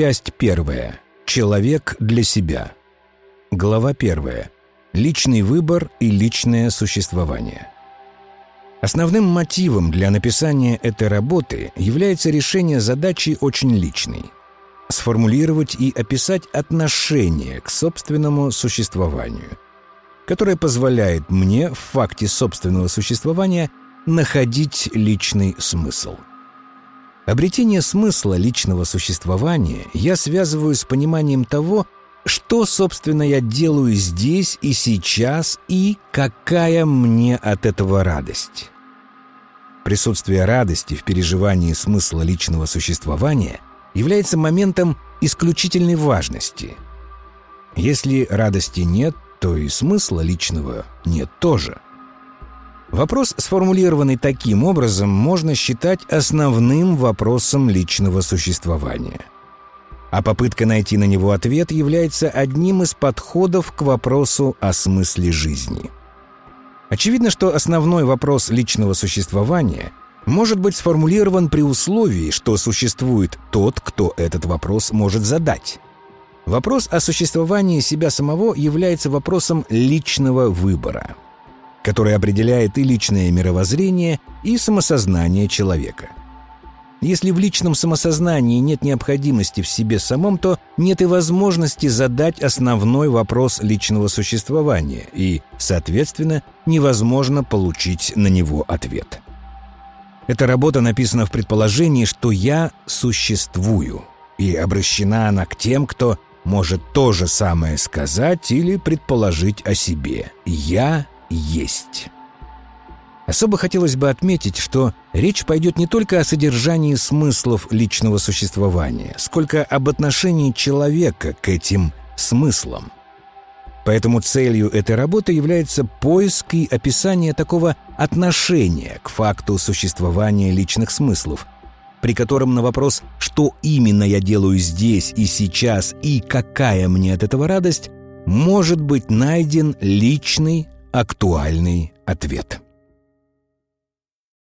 Часть первая. Человек для себя. Глава первая. Личный выбор и личное существование. Основным мотивом для написания этой работы является решение задачи очень личной – сформулировать и описать отношение к собственному существованию, которое позволяет мне в факте собственного существования находить личный смысл – Обретение смысла личного существования я связываю с пониманием того, что, собственно, я делаю здесь и сейчас, и какая мне от этого радость. Присутствие радости в переживании смысла личного существования является моментом исключительной важности. Если радости нет, то и смысла личного нет тоже – Вопрос, сформулированный таким образом, можно считать основным вопросом личного существования. А попытка найти на него ответ является одним из подходов к вопросу о смысле жизни. Очевидно, что основной вопрос личного существования может быть сформулирован при условии, что существует тот, кто этот вопрос может задать. Вопрос о существовании себя самого является вопросом личного выбора – который определяет и личное мировоззрение, и самосознание человека. Если в личном самосознании нет необходимости в себе самом, то нет и возможности задать основной вопрос личного существования, и, соответственно, невозможно получить на него ответ. Эта работа написана в предположении, что я существую, и обращена она к тем, кто может то же самое сказать или предположить о себе. Я есть. Особо хотелось бы отметить, что речь пойдет не только о содержании смыслов личного существования, сколько об отношении человека к этим смыслам. Поэтому целью этой работы является поиск и описание такого отношения к факту существования личных смыслов, при котором на вопрос «что именно я делаю здесь и сейчас и какая мне от этого радость» может быть найден личный актуальный ответ.